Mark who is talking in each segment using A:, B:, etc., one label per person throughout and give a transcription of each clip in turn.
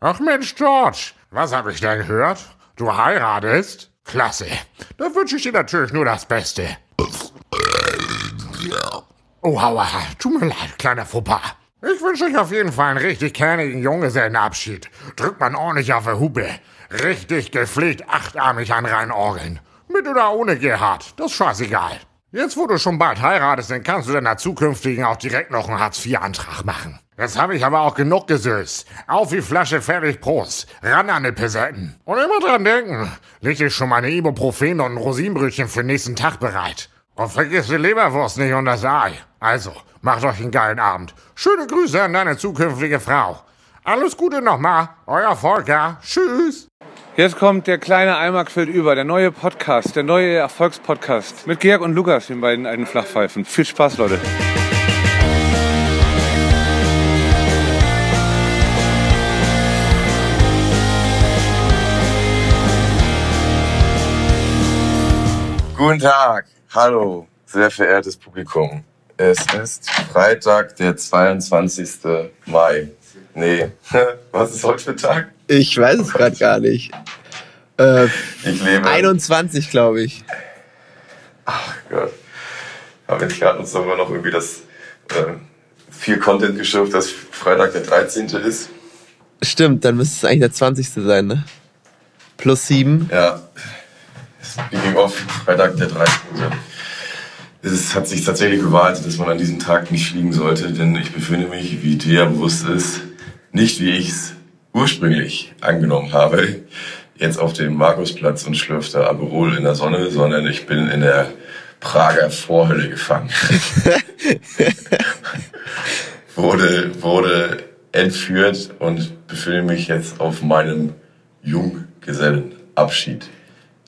A: Ach Mensch, George, was habe ich da gehört? Du heiratest? Klasse. Da wünsche ich dir natürlich nur das Beste. Oh, aua, tut mir leid, kleiner Fauxpas. Ich wünsche euch auf jeden Fall einen richtig kernigen Junggesellenabschied. Drückt man ordentlich auf der Hupe. Richtig gepflegt achtarmig an reinorgeln. Mit oder ohne Gerhard, das ist scheißegal. Jetzt, wo du schon bald heiratest, dann kannst du deiner zukünftigen auch direkt noch einen Hartz-IV-Antrag machen. Jetzt habe ich aber auch genug gesößt. Auf die Flasche, fertig, Prost. Ran an die Pesetten. Und immer dran denken, leg dir schon mal eine Ibuprofen und ein Rosinenbrötchen für den nächsten Tag bereit. Und vergiss die Leberwurst nicht und das Ei. Also, macht euch einen geilen Abend. Schöne Grüße an deine zukünftige Frau. Alles Gute nochmal, euer Volker. Tschüss.
B: Jetzt kommt der kleine quillt über, der neue Podcast, der neue Erfolgspodcast. Mit Georg und Lukas, den beiden alten Flachpfeifen. Viel Spaß, Leute.
C: Guten Tag, hallo, sehr verehrtes Publikum. Es ist Freitag, der 22. Mai. Nee, was ist heute für Tag?
D: Ich weiß es gerade gar nicht. Äh,
C: Ich lebe.
D: 21, glaube ich.
C: Ach Gott. Haben jetzt gerade uns sogar noch irgendwie das äh, viel Content geschürft, dass Freitag der 13. ist.
D: Stimmt, dann müsste es eigentlich der 20. sein, ne? Plus 7.
C: Ja. Speaking of, Freitag der 13. Es hat sich tatsächlich bewahrheitet, dass man an diesem Tag nicht fliegen sollte, denn ich befinde mich, wie dir bewusst ist, nicht wie ich es ursprünglich angenommen habe, jetzt auf dem Markusplatz und schlürfte Aperol in der Sonne, sondern ich bin in der Prager Vorhölle gefangen. wurde, wurde entführt und befinde mich jetzt auf meinem Junggesellenabschied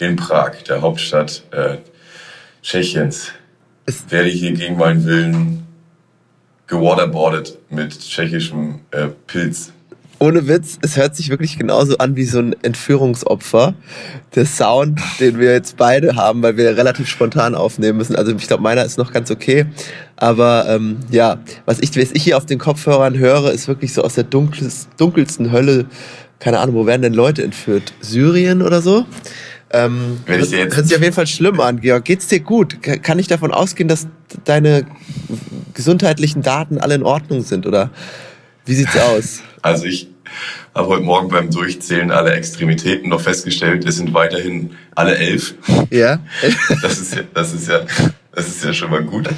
C: in Prag, der Hauptstadt äh, Tschechiens. Werde hier gegen meinen Willen gewaterboardet mit tschechischem äh, Pilz.
D: Ohne Witz, es hört sich wirklich genauso an wie so ein Entführungsopfer. Der Sound, den wir jetzt beide haben, weil wir relativ spontan aufnehmen müssen. Also ich glaube, meiner ist noch ganz okay. Aber ähm, ja, was ich, was ich hier auf den Kopfhörern höre, ist wirklich so aus der dunkelst, dunkelsten Hölle. Keine Ahnung, wo werden denn Leute entführt? Syrien oder so? Ähm,
C: Wenn ich jetzt-
D: hört sich auf jeden Fall schlimm an, Georg. Geht's dir gut? Ka- Kann ich davon ausgehen, dass deine gesundheitlichen Daten alle in Ordnung sind? Oder wie sieht's aus?
C: Also ich habe heute Morgen beim Durchzählen aller Extremitäten noch festgestellt, es sind weiterhin alle elf.
D: Ja?
C: Das ist ja, das ist ja, das ist ja schon mal gut.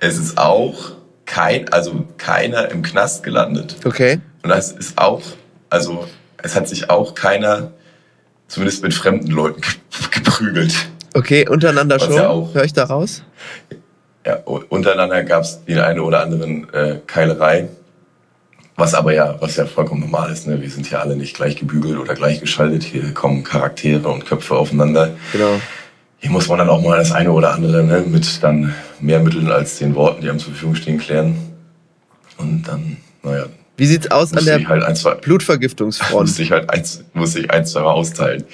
C: Es ist auch kein, also keiner im Knast gelandet.
D: Okay.
C: Und das ist auch, also es hat sich auch keiner, zumindest mit fremden Leuten, ge- geprügelt.
D: Okay, untereinander
C: Was
D: schon.
C: ja auch.
D: Hör ich da raus?
C: Ja, untereinander gab es die eine oder anderen äh, Keilerei. Was aber ja, was ja vollkommen normal ist, ne? Wir sind hier alle nicht gleich gebügelt oder gleich geschaltet. Hier kommen Charaktere und Köpfe aufeinander.
D: Genau.
C: Hier muss man dann auch mal das eine oder andere ne, mit dann mehr Mitteln als den Worten, die einem zur Verfügung stehen, klären. Und dann, naja,
D: Wie sieht's aus an
C: musste
D: der
C: halt ein, zwei,
D: Blutvergiftungsfront?
C: musste ich halt eins, musste ich ein, zwei Mal austeilen.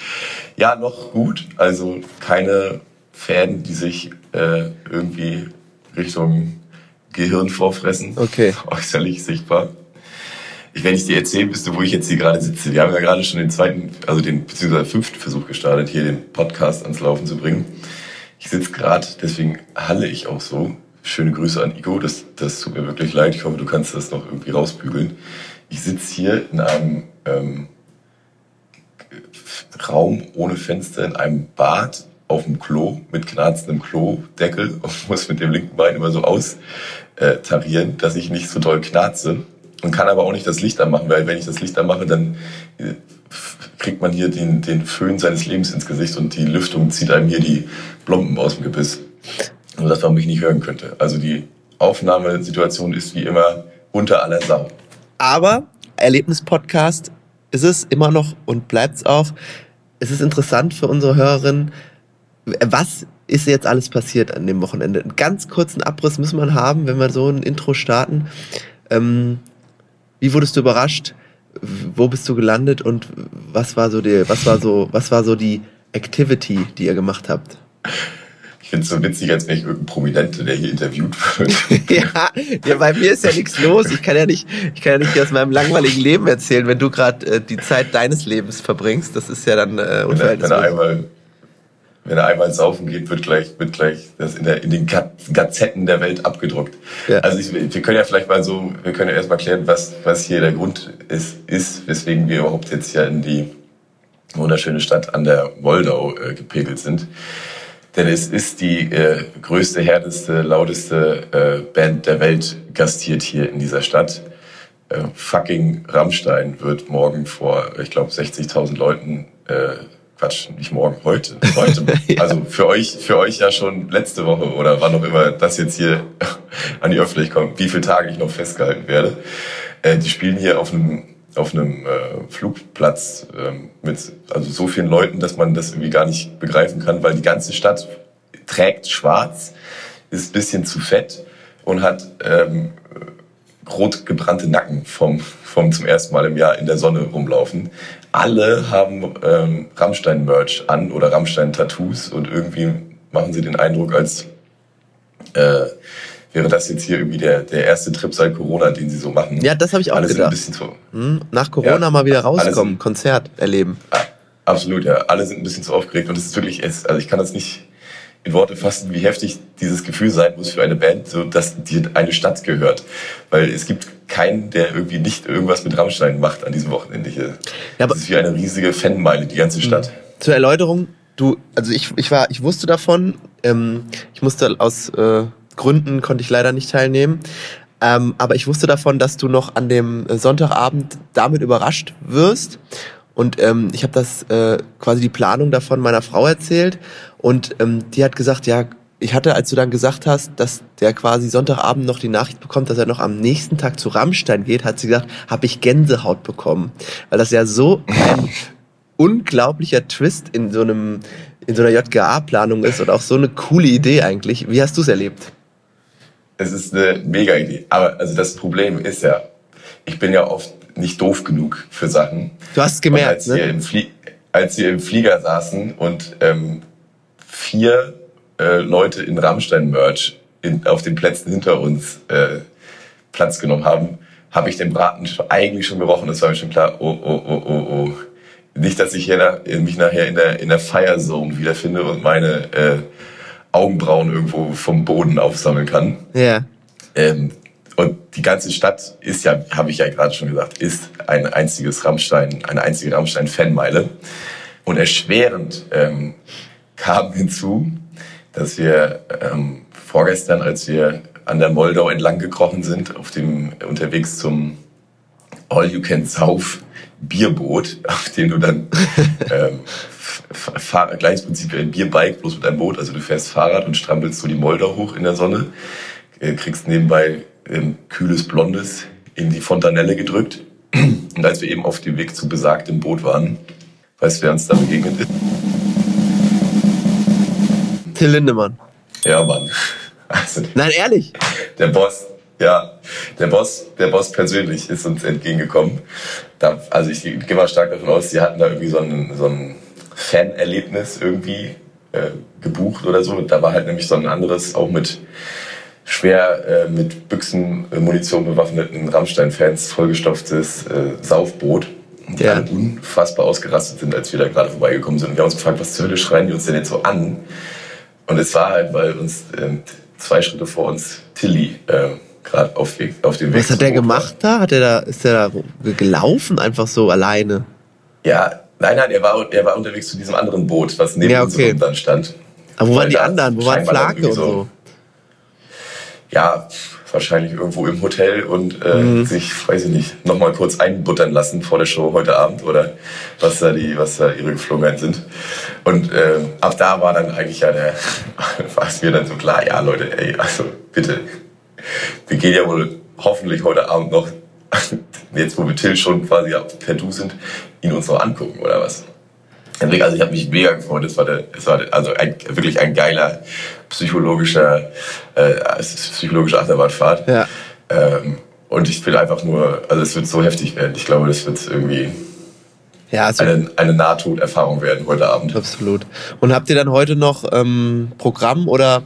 C: Ja, noch gut. Also keine Fäden, die sich äh, irgendwie Richtung Gehirn vorfressen.
D: Okay.
C: Äußerlich sichtbar. Ich, wenn ich dir erzählen müsste, wo ich jetzt hier gerade sitze. Wir haben ja gerade schon den zweiten, also den beziehungsweise fünften Versuch gestartet, hier den Podcast ans Laufen zu bringen. Ich sitze gerade, deswegen halle ich auch so. Schöne Grüße an Igo, das, das tut mir wirklich leid. Ich hoffe, du kannst das noch irgendwie rausbügeln. Ich sitze hier in einem ähm, Raum ohne Fenster, in einem Bad auf dem Klo mit knarzendem Klodeckel und muss mit dem linken Bein immer so austarieren, dass ich nicht so doll knarze und kann aber auch nicht das Licht anmachen, weil wenn ich das Licht anmache, dann äh, kriegt man hier den, den Föhn seines Lebens ins Gesicht und die Lüftung zieht einem hier die Blomben aus dem Gebiss. Und dass man mich nicht hören könnte. Also die Aufnahmesituation ist wie immer unter aller Sau.
D: Aber Erlebnispodcast ist es immer noch und bleibt's auch. Es ist interessant für unsere Hörerinnen, was ist jetzt alles passiert an dem Wochenende? Einen ganz kurzen Abriss müssen wir haben, wenn wir so ein Intro starten. Ähm, wie wurdest du überrascht? Wo bist du gelandet und was war so die, was war so, was war so die Activity, die ihr gemacht habt?
C: Finde es so witzig, als wäre ich irgendein Prominente, der hier interviewt wird.
D: ja, ja, bei mir ist ja nichts los. Ich kann ja nicht, ich kann ja nicht aus meinem langweiligen Leben erzählen, wenn du gerade äh, die Zeit deines Lebens verbringst. Das ist ja dann äh,
C: wenn, er, wenn, er
D: unverhältnismäßig.
C: einmal, wenn er einmal saufen geht, wird gleich, wird gleich das in, der, in den Ga- Gazetten der Welt abgedruckt.
D: Ja.
C: Also ich, wir können ja vielleicht mal so, wir können ja erstmal klären, was, was hier der Grund ist, ist, weswegen wir überhaupt jetzt ja in die wunderschöne Stadt an der Moldau äh, gepegelt sind. Denn es ist die äh, größte, härteste, lauteste äh, Band der Welt gastiert hier in dieser Stadt. Äh, fucking Rammstein wird morgen vor, ich glaube, 60.000 Leuten, äh, Quatsch, nicht morgen, heute, heute. Also für euch, für euch ja schon letzte Woche oder wann auch immer das jetzt hier an die Öffentlichkeit kommt, wie viele Tage ich noch festgehalten werde. Äh, die spielen hier auf einem auf einem äh, Flugplatz ähm, mit also so vielen Leuten, dass man das irgendwie gar nicht begreifen kann, weil die ganze Stadt trägt schwarz, ist bisschen zu fett und hat ähm, rot gebrannte Nacken vom, vom zum ersten Mal im Jahr in der Sonne rumlaufen. Alle haben ähm, Rammstein-Merch an oder Rammstein-Tattoos und irgendwie machen sie den Eindruck, als äh, wäre das jetzt hier irgendwie der, der erste Trip seit Corona, den sie so machen.
D: Ja, das habe ich auch
C: Alle sind ein
D: gedacht.
C: bisschen zu,
D: Hm, nach Corona
C: Ja,
D: mal wieder rauskommen,
C: sind-
D: Konzert erleben.
C: Ah, Absolut, ja. Alle sind ein bisschen zu aufgeregt und es ist wirklich, also ich kann das nicht in Worte fassen, wie heftig dieses Gefühl sein muss für eine Band, so dass die eine Stadt gehört. Weil es gibt keinen, der irgendwie nicht irgendwas mit Rammstein macht an diesem Wochenende hier.
D: Ja,
C: das ist wie eine riesige Fanmeile, die ganze Stadt.
D: Zur Erläuterung, du, also ich, ich war, ich wusste davon, ähm, ich musste aus äh, Gründen konnte ich leider nicht teilnehmen. Ähm, aber ich wusste davon, dass du noch an dem äh, Sonntagabend damit überrascht wirst. Und ähm, ich habe das äh, quasi die Planung davon meiner Frau erzählt. Und ähm, die hat gesagt, ja, ich hatte, als du dann gesagt hast, dass der quasi Sonntagabend noch die Nachricht bekommt, dass er noch am nächsten Tag zu Rammstein geht, hat sie gesagt, habe ich Gänsehaut bekommen. Weil das ja so ein unglaublicher Twist in so einem in so einer JGA-Planung ist und auch so eine coole Idee eigentlich. Wie hast du es erlebt?
C: Es ist eine mega Idee. Aber also das Problem ist ja, ich bin ja oft nicht doof genug für Sachen.
D: Du hast
C: Und
D: gemerkt,
C: als, wir
D: ne?
C: im Flie als wir im Flieger saßen und ähm, vier äh, Leute in Rammstein-Merch in, auf den Plätzen hinter uns äh, Platz genommen haben, habe ich den Braten eigentlich schon gerochen. Das war mir schon klar, oh, oh, oh, oh, oh. Nicht, dass ich hier mich nachher in der, in der Fire Zone wiederfinde und meine äh, Augenbrauen irgendwo vom Boden aufsammeln kann.
D: Ja.
C: Ähm, und die ganze Stadt ist ja, habe ich ja gerade schon gesagt, ist ein einziges Rammstein, eine einzige Rammstein-Fanmeile. Und erschwerend ähm, kam hinzu, dass wir ähm, vorgestern, als wir an der Moldau entlang gekrochen sind, auf dem unterwegs zum All You Can Sauf Bierboot, auf dem du dann ähm, fahr, gleiches Prinzip wie ein Bierbike, bloß mit einem Boot. Also du fährst Fahrrad und strampelst so die Moldau hoch in der Sonne, äh, kriegst nebenbei ähm, kühles Blondes in die Fontanelle gedrückt. Und als wir eben auf dem Weg zu besagtem Boot waren, weißt du, wer uns da begegnet ist?
D: Till Lindemann.
C: Ja, Mann. Also,
D: Nein, ehrlich.
C: der Boss, ja, der Boss, der Boss persönlich ist uns entgegengekommen. Da, also ich gehe mal stark davon aus, die hatten da irgendwie so ein, so ein Fan-Erlebnis irgendwie äh, gebucht oder so. Da war halt nämlich so ein anderes, auch mit schwer äh, mit Büchsen, äh, Munition bewaffneten Rammstein-Fans vollgestopftes äh, Saufboot. Die
D: Ja.
C: alle unfassbar ausgerastet sind, als wir da gerade vorbeigekommen sind. Und wir haben uns gefragt, was zur Hölle schreien die uns denn jetzt so an? Und es war halt, weil uns ähm, zwei Schritte vor uns Tilly äh, gerade auf, Weg- auf dem Weg
D: Was hat der
C: war.
D: gemacht da? Hat er da, ist der da gelaufen einfach so alleine?
C: Ja, nein, nein, er war, er war unterwegs zu diesem anderen Boot, was neben
D: Ja, okay.
C: unserem dann stand.
D: Aber wo waren die anderen? Wo waren Flake und
C: irgendwie
D: so?
C: Ja, wahrscheinlich irgendwo im Hotel und äh,
D: Mhm.
C: sich, weiß ich nicht, nochmal kurz einbuttern lassen vor der Show heute Abend oder was da die, was da ihre Geflogenheiten sind. Und äh, ab da war dann eigentlich ja der, war es mir dann so klar, ja Leute, ey, also bitte, wir gehen ja wohl hoffentlich heute Abend noch, jetzt wo wir Till schon quasi per Du sind, ihn uns noch angucken oder was. Also ich habe mich mega gefreut. Es war, der, es war der, also ein, wirklich ein geiler psychologischer, äh, psychologische Achterbahnfahrt.
D: Ja.
C: Ähm, und ich will einfach nur, also es wird so heftig werden. Ich glaube, das wird irgendwie,
D: Ja, also,
C: eine, eine Nahtoderfahrung werden heute Abend.
D: absolut. Und habt ihr dann heute noch ähm, Programm oder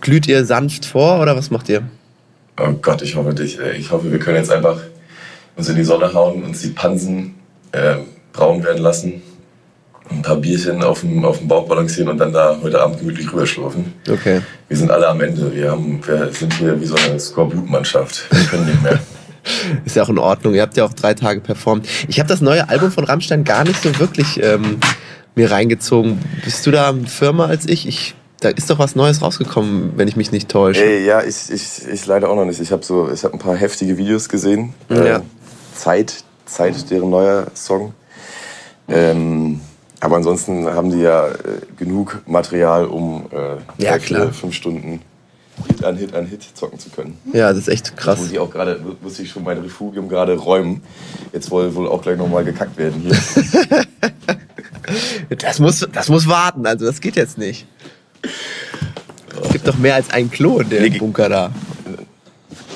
D: glüht ihr sanft vor oder was macht ihr?
C: Oh Gott, ich hoffe dich. Ich hoffe, wir können jetzt einfach uns in die Sonne hauen, uns die Pansen äh, braun werden lassen, ein paar Bierchen auf dem, auf dem Bauch balancieren und dann da heute Abend gemütlich rüberschlurfen.
D: Okay.
C: Wir sind alle am Ende. Wir, haben, wir sind hier wie so eine Skorbut-Mannschaft. Wir können nicht mehr.
D: Ist ja auch in Ordnung. Ihr habt ja auch drei Tage performt. Ich habe das neue Album von Rammstein gar nicht so wirklich ähm, mir reingezogen. Bist du da firmer als ich? ich? Da ist doch was Neues rausgekommen, wenn ich mich nicht täusche.
C: Ey, ja, ich, ich, ich leider auch noch nicht. Ich habe so, ich hab ein paar heftige Videos gesehen.
D: Ja.
C: Äh, Zeit, Zeit, deren neuer Song. Ähm, aber ansonsten haben die ja äh, genug Material, um äh,
D: Ja, klar.
C: fünf Stunden Hit an Hit an Hit zocken zu können.
D: Ja, das ist echt krass.
C: Muss ich auch gerade, muss ich schon mein Refugium gerade räumen. Jetzt wohl, wohl auch gleich nochmal gekackt werden hier.
D: Das muss, das muss warten, also das geht jetzt nicht. Es gibt doch mehr als ein Klo in dem Bunker da.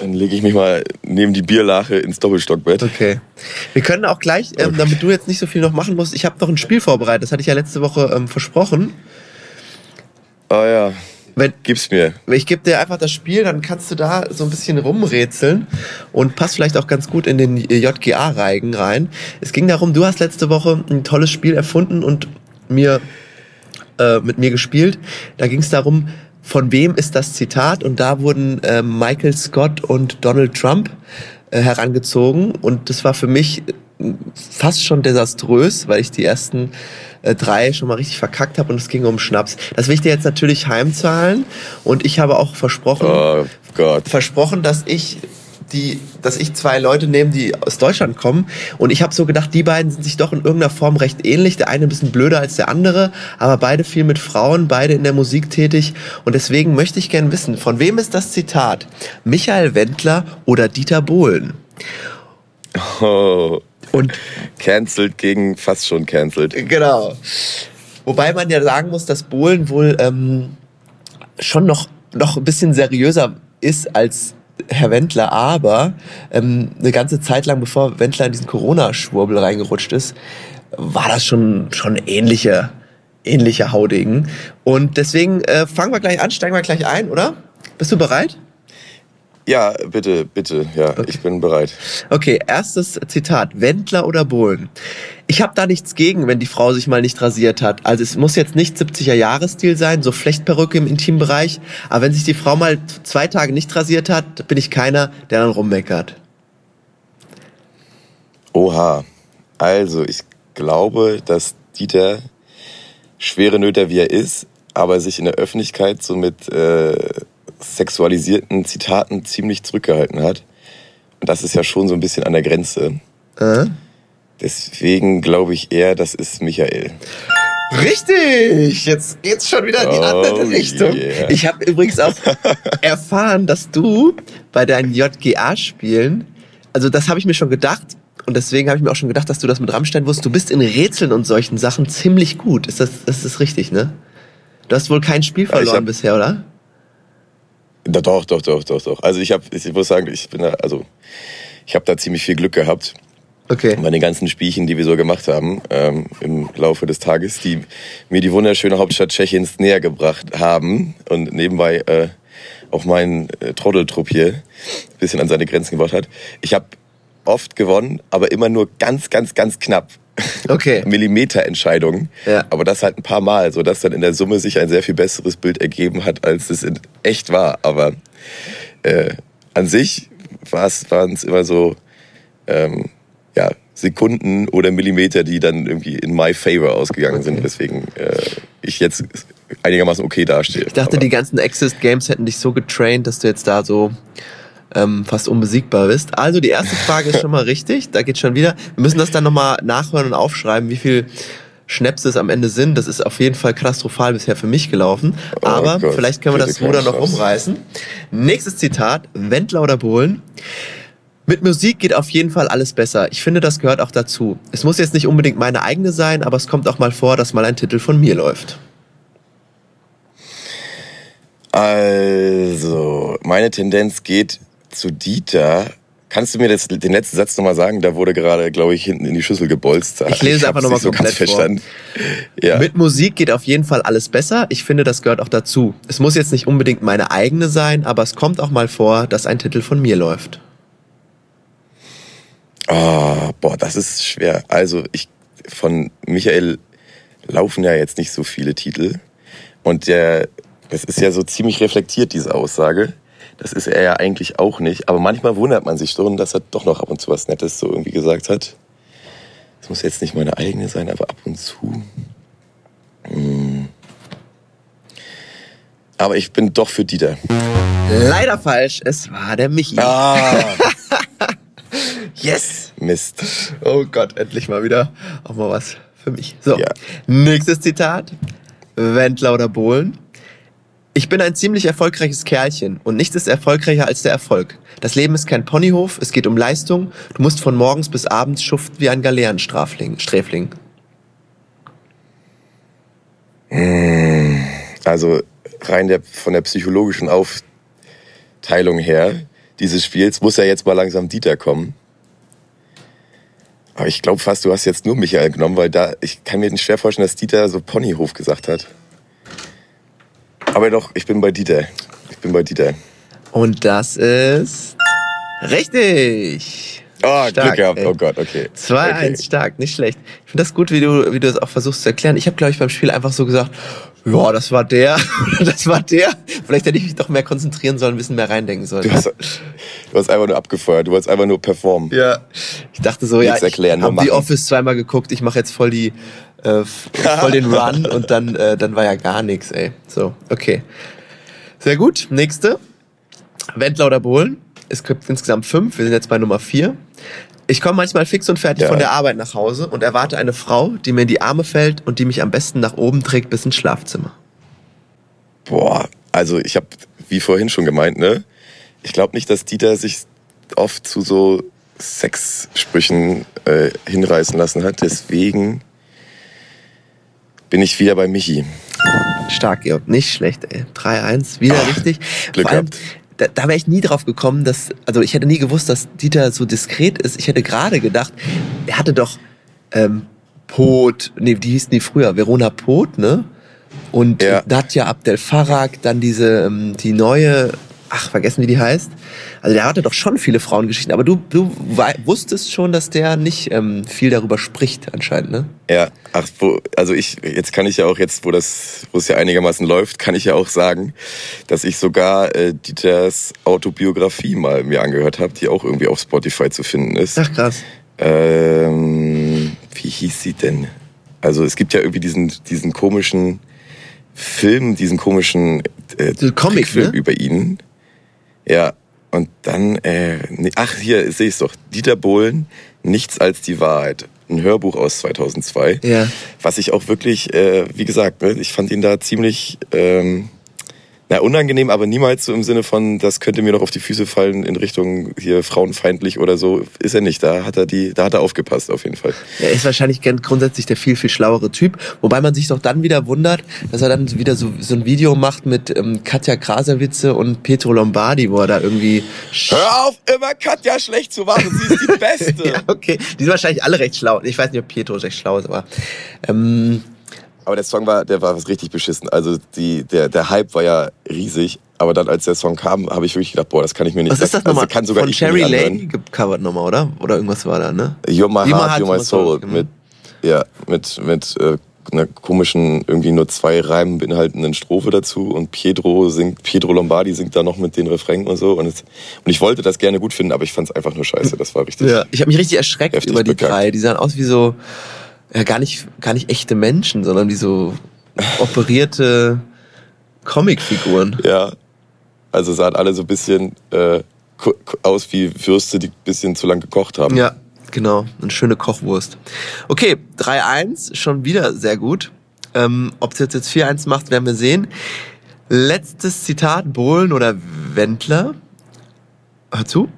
C: Dann lege ich mich mal neben die Bierlache ins Doppelstockbett.
D: Okay. Wir können auch gleich, ähm, damit du jetzt nicht so viel noch machen musst, ich habe noch ein Spiel vorbereitet, das hatte ich ja letzte Woche ähm, versprochen.
C: Ah ja,
D: Wenn,
C: gib's mir.
D: ich gebe dir einfach das Spiel, dann kannst du da so ein bisschen rumrätseln und passt vielleicht auch ganz gut in den JGA-Reigen rein. Es ging darum, du hast letzte Woche ein tolles Spiel erfunden und mir äh, mit mir gespielt. Da ging es darum, von wem ist das Zitat? Und da wurden äh, Michael Scott und Donald Trump äh, herangezogen. Und das war für mich äh, fast schon desaströs, weil ich die ersten äh, drei schon mal richtig verkackt habe und es ging um Schnaps. Das will ich dir jetzt natürlich heimzahlen. Und ich habe auch versprochen,
C: Oh Gott.
D: versprochen, dass ich die, dass ich zwei Leute nehme, die aus Deutschland kommen. Und ich habe so gedacht, die beiden sind sich doch in irgendeiner Form recht ähnlich. Der eine ein bisschen blöder als der andere, aber beide viel mit Frauen, beide in der Musik tätig. Und deswegen möchte ich gerne wissen, von wem ist das Zitat? Michael Wendler oder Dieter Bohlen?
C: Oh,
D: Und
C: cancelled gegen fast schon cancelled.
D: Genau. Wobei man ja sagen muss, dass Bohlen wohl ähm, schon noch, noch ein bisschen seriöser ist als Herr Wendler, aber ähm, eine ganze Zeit lang, bevor Wendler in diesen Corona-Schwurbel reingerutscht ist, war das schon, schon ähnliche, ähnliche Haudegen. Und deswegen äh, fangen wir gleich an, steigen wir gleich ein, oder? Bist du bereit?
C: Ja, bitte, bitte. Ja, ich bin bereit.
D: Okay, erstes Zitat. Wendler oder Bohlen? Ich habe da nichts gegen, wenn die Frau sich mal nicht rasiert hat. Also es muss jetzt nicht 70er-Jahres-Stil sein, so Flechtperücke im Intimbereich. Aber wenn sich die Frau mal zwei Tage nicht rasiert hat, bin ich keiner, der dann rummeckert.
C: Oha. Also, ich glaube, dass Dieter schwere Nöter wie er ist, aber sich in der Öffentlichkeit so mit äh, sexualisierten Zitaten ziemlich zurückgehalten hat. Und das ist ja schon so ein bisschen an der Grenze.
D: Äh?
C: Deswegen glaube ich eher, das ist Michael.
D: Richtig! Jetzt geht's schon wieder in die
C: Oh,
D: andere Richtung.
C: yeah.
D: Ich habe übrigens auch erfahren, dass du bei deinen JGA-Spielen, also das habe ich mir schon gedacht, und deswegen habe ich mir auch schon gedacht, dass du das mit Rammstein wusstest, du bist in Rätseln und solchen Sachen ziemlich gut. Ist das, das ist richtig, ne? Du hast wohl kein Spiel
C: Ja,
D: verloren
C: hab-
D: bisher, oder?
C: Da- Doch, doch, doch, doch, doch. Also ich habe, ich muss sagen, ich bin da, also ich habe da ziemlich viel Glück gehabt.
D: Okay.
C: bei den ganzen Spielchen, die wir so gemacht haben ähm, im Laufe des Tages, die mir die wunderschöne Hauptstadt Tschechiens näher gebracht haben und nebenbei äh, auch meinen äh, Trotteltrupp hier ein bisschen an seine Grenzen gebracht hat. Ich habe oft gewonnen, aber immer nur ganz, ganz, ganz knapp.
D: Okay.
C: Millimeterentscheidungen.
D: Ja.
C: Aber das halt ein paar Mal, so dass dann in der Summe sich ein sehr viel besseres Bild ergeben hat, als es in echt war. Aber äh, an sich waren es immer so ähm, ja, Sekunden oder Millimeter, die dann irgendwie in my favor ausgegangen sind, weswegen äh, ich jetzt einigermaßen okay dastehe.
D: Ich dachte,
C: Aber-
D: die ganzen Exist Games hätten dich so getraint, dass du jetzt da so ähm, fast unbesiegbar bist. Also die erste Frage ist schon mal richtig. Da geht schon wieder. Wir müssen das dann nochmal nachhören und aufschreiben, wie viel Schnäpse es am Ende sind. Das ist auf jeden Fall katastrophal bisher für mich gelaufen.
C: Oh
D: Aber
C: Gott,
D: vielleicht können wir das Ruder noch
C: Schnaps.
D: umreißen. Nächstes Zitat. Wendler oder Bohlen? Mit Musik geht auf jeden Fall alles besser. Ich finde, das gehört auch dazu. Es muss jetzt nicht unbedingt meine eigene sein, aber es kommt auch mal vor, dass mal ein Titel von mir läuft.
C: Also, meine Tendenz geht zu Dieter, Kannst du mir das, den letzten Satz nochmal sagen? Da wurde gerade, glaube ich, hinten in die Schüssel gebolzt.
D: Ich lese einfach
C: hab's
D: noch mal
C: nicht so
D: komplett vor.
C: verstanden. Ja.
D: Mit Musik geht auf jeden Fall alles besser. Ich finde, das gehört auch dazu. Es muss jetzt nicht unbedingt meine eigene sein, aber es kommt auch mal vor, dass ein Titel von mir läuft.
C: Oh, boah, das ist schwer. Also ich von Michael laufen ja jetzt nicht so viele Titel. Und der, das ist ja so ziemlich reflektiert, diese Aussage. Das ist er ja eigentlich auch nicht. Aber manchmal wundert man sich schon, dass er doch noch ab und zu was Nettes so irgendwie gesagt hat. Das muss jetzt nicht meine eigene sein, aber ab und zu. Hm. Aber ich bin doch für Dieter.
D: Leider falsch, es war der Michi.
C: Ah,
D: Yes!
C: Mist.
D: Oh Gott, endlich mal wieder auch mal was für mich. So,
C: Ja.
D: nächstes Zitat. Wendler oder Bohlen. Ich bin ein ziemlich erfolgreiches Kerlchen und nichts ist erfolgreicher als der Erfolg. Das Leben ist kein Ponyhof, es geht um Leistung. Du musst von morgens bis abends schuften wie ein Galeerensträfling. Sträfling.
C: Also rein der, von der psychologischen Aufteilung her dieses Spiels muss ja jetzt mal langsam Dieter kommen. Aber ich glaube fast, du hast jetzt nur Michael genommen, weil da, ich kann mir nicht schwer vorstellen, dass Dieter so Ponyhof gesagt hat. Aber doch, ich bin bei Dieter. Ich bin bei Dieter.
D: Und das ist richtig.
C: Oh,
D: Stark,
C: Glück gehabt.
D: ey.
C: Oh Gott, okay.
D: 2-1,
C: Okay.
D: stark, nicht schlecht. Ich finde das gut, wie du, wie du es auch versuchst zu erklären. Ich habe, glaube ich, beim Spiel einfach so gesagt, ja, das war der, das war der. Vielleicht hätte ich mich doch mehr konzentrieren sollen, ein bisschen mehr reindenken sollen.
C: Du hast, du hast einfach nur abgefeuert, du wolltest einfach nur performen.
D: Ja. Ich dachte so, ja,
C: Nichts erklären,
D: ich habe
C: machen.
D: Office zweimal geguckt, ich mache jetzt voll die äh, voll den Run und dann äh, dann war ja gar nichts, ey. So, okay. Sehr gut, nächste. Wendler oder Bohlen? Es gibt insgesamt fünf, wir sind jetzt bei Nummer vier. Ich komme manchmal fix und fertig
C: Ja.
D: von der Arbeit nach Hause und erwarte eine Frau, die mir in die Arme fällt und die mich am besten nach oben trägt bis ins Schlafzimmer.
C: Boah, also ich habe, wie vorhin schon gemeint, ne? Ich glaube nicht, dass Dieter sich oft zu so Sexsprüchen äh, hinreißen lassen hat. Deswegen bin ich wieder bei Michi.
D: Stark, Georg. Nicht schlecht, ey. 3-1, wieder richtig.
C: Ah, Glück
D: Vor allem,
C: gehabt.
D: Da, da wäre ich nie drauf gekommen, dass, also ich hätte nie gewusst, dass Dieter so diskret ist. Ich hätte gerade gedacht, er hatte doch ähm, Pot, nee, die hießen die früher, Verona Pot, ne? Und
C: Ja.
D: Nadja Abdel Farag, dann diese, ähm, die neue, ach, vergessen wie die heißt. Also der hatte doch schon viele Frauengeschichten, aber du, du wusstest schon, dass der nicht ähm, viel darüber spricht, anscheinend, ne?
C: Ja, ach, wo, also ich, jetzt kann ich ja auch jetzt, wo das, wo es ja einigermaßen läuft, kann ich ja auch sagen, dass ich sogar äh, Dieters Autobiografie mal mir angehört habe, die auch irgendwie auf Spotify zu finden ist.
D: Ach krass.
C: Ähm, wie hieß sie denn? Also es gibt ja irgendwie diesen, diesen komischen Film, diesen komischen äh,
D: So Comic,
C: Trickfilm
D: ne?
C: über ihn. Ja, und dann, äh, nee, ach hier, sehe ich doch. Dieter Bohlen, Nichts als die Wahrheit. Ein Hörbuch aus 2002.
D: Ja.
C: Was ich auch wirklich, äh, wie gesagt, ne, ich fand ihn da ziemlich, ähm, na, unangenehm, aber niemals so im Sinne von, das könnte mir noch auf die Füße fallen in Richtung hier frauenfeindlich oder so. Ist er nicht. Da hat er die, da hat er aufgepasst auf jeden Fall.
D: Er ist wahrscheinlich grundsätzlich der viel, viel schlauere Typ. Wobei man sich doch dann wieder wundert, dass er dann wieder so, so ein Video macht mit ähm, Katja Krasavice und Pietro Lombardi, wo er da irgendwie...
C: Hör auf, immer Katja schlecht zu machen. Sie ist die Beste.
D: ja, okay. Die sind wahrscheinlich alle recht schlau. Ich weiß nicht, ob Pietro recht schlau ist, aber... Ähm,
C: Aber der Song war, der war was richtig beschissen. Also die, der, der Hype war ja riesig. Aber dann, als der Song kam, habe ich wirklich gedacht, boah, das kann ich mir nicht.
D: was ist das
C: also,
D: nochmal?
C: sogar
D: Von
C: ich
D: Cherry Lane gecovert nochmal, oder? Oder irgendwas war da, ne?
C: You're my heart,
D: heart,
C: you're my soul.
D: genau.
C: Mit, ja, mit, mit äh, einer komischen, irgendwie nur zwei Reimen beinhaltenden Strophe dazu. Und Pietro singt, Pietro Lombardi singt da noch mit den Refrain und so. Und, es, und ich wollte das gerne gut finden, aber ich fand es einfach nur scheiße. Das war richtig.
D: Ja. Ich habe mich richtig erschreckt über die
C: bekackt.
D: drei. Die sahen aus wie so... Ja, gar nicht, gar nicht echte Menschen, sondern wie so operierte Comicfiguren.
C: Ja. Also sahen alle so ein bisschen äh, aus wie Würste, die ein bisschen zu lang gekocht haben.
D: Ja, genau. Eine schöne Kochwurst. Okay, 3-1, schon wieder sehr gut. Ähm, Ob es jetzt, jetzt 4-1 macht, werden wir sehen. Letztes Zitat, Bohlen oder Wendler. Hör zu.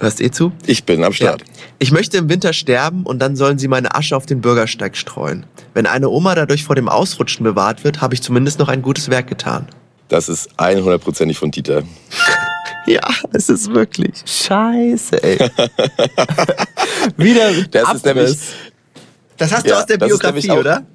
D: Hörst eh zu?
C: Ich bin am Start.
D: Ja. Ich möchte im Winter sterben und dann sollen sie meine Asche auf den Bürgersteig streuen. Wenn eine Oma dadurch vor dem Ausrutschen bewahrt wird, habe ich zumindest noch ein gutes Werk getan.
C: Das ist 100%ig von Dieter.
D: Ja, es ist wirklich scheiße, ey. Wieder
C: Das ist
D: Abriss.
C: nämlich-
D: Das hast du
C: Ja,
D: aus der
C: ist
D: Biografie, oder?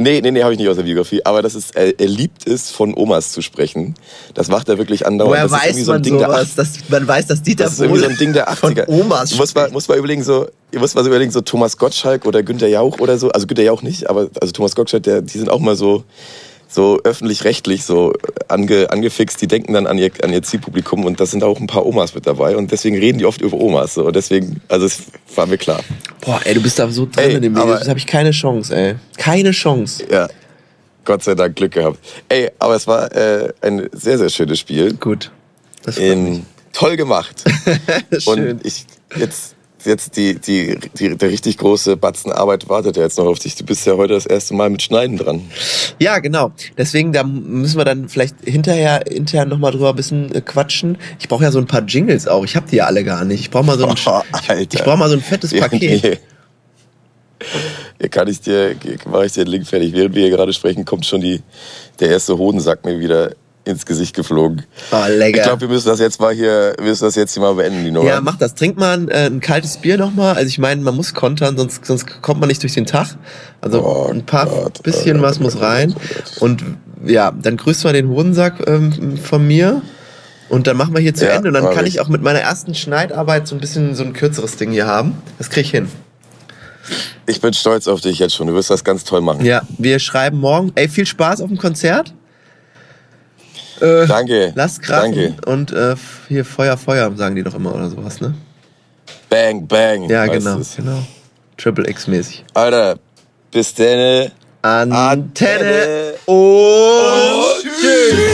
C: Nee, nee, nee, habe ich nicht aus der Biografie. Aber das ist, er, er liebt es, von Omas zu sprechen. Das macht er wirklich andauernd.
D: Woher
C: das
D: weiß
C: so ein
D: man
C: Ding
D: sowas? Dass, man weiß, dass Dieter
C: Das ist irgendwie so ein Ding der 80er.
D: von Omas
C: mal,
D: spricht.
C: musst mal überlegen, so, müsst mal so überlegen, so Thomas Gottschalk oder Günter Jauch oder so. Also Günter Jauch nicht, aber also Thomas Gottschalk, der, die sind auch mal so, so öffentlich-rechtlich so ange, angefixt. Die denken dann an ihr, an ihr Zielpublikum und da sind auch ein paar Omas mit dabei und deswegen reden die oft über Omas. So. Und deswegen, also es war mir klar.
D: Boah, ey, du bist da so drin
C: Ey,
D: in dem Video. Das habe ich keine Chance, ey. Keine Chance.
C: Ja, Gott sei Dank Glück gehabt. Ey, aber es war äh, ein sehr, sehr schönes Spiel.
D: Gut. Das mich.
C: In, toll gemacht.
D: Schön.
C: Und ich jetzt jetzt die, die, die der richtig große Batzen Arbeit wartet ja jetzt noch auf dich. Du bist ja heute das erste Mal mit Schneiden dran.
D: Ja, genau. Deswegen, da müssen wir dann vielleicht hinterher intern nochmal drüber ein bisschen äh, quatschen. Ich brauche ja so ein paar Jingles auch. Ich habe die ja alle gar nicht. Ich brauche mal so ein,
C: Oh,
D: ich brauche mal so ein fettes
C: Ja,
D: Paket.
C: nee. Hier kann ich dir, mache ich dir den Link fertig. Während wir hier gerade sprechen, kommt schon die, der erste Hodensack mir wieder ins Gesicht geflogen.
D: Oh, lecker.
C: Ich glaube, wir müssen das jetzt mal hier, wir müssen das jetzt hier mal beenden, die Nummer.
D: Ja, mach das. Trink mal ein, äh, ein kaltes Bier nochmal. Also ich meine, man muss kontern, sonst, sonst kommt man nicht durch den Tag. Also
C: Oh
D: ein paar
C: Gott,
D: bisschen
C: oh
D: was muss
C: oh
D: rein.
C: oh Gott.
D: Und ja, dann grüßt mal den Hodensack ähm, von mir. Und dann machen wir hier zu
C: Ja,
D: Ende. Und dann kann
C: ich.
D: ich auch mit meiner ersten Schneidarbeit so ein bisschen so ein kürzeres Ding hier haben. Das krieg ich hin.
C: Ich bin stolz auf dich jetzt schon. Du wirst das ganz toll machen.
D: Ja, wir schreiben morgen. Ey, viel Spaß auf dem Konzert. Äh,
C: Danke.
D: Lasst krachen.
C: Danke.
D: Und äh, hier Feuer, Feuer, sagen die doch immer oder sowas, ne?
C: Bang, bang.
D: Ja, genau.
C: es.
D: genau. Triple X-mäßig.
C: Alter, bis denn.
D: Antenne,
C: Antenne.
D: und tschüss.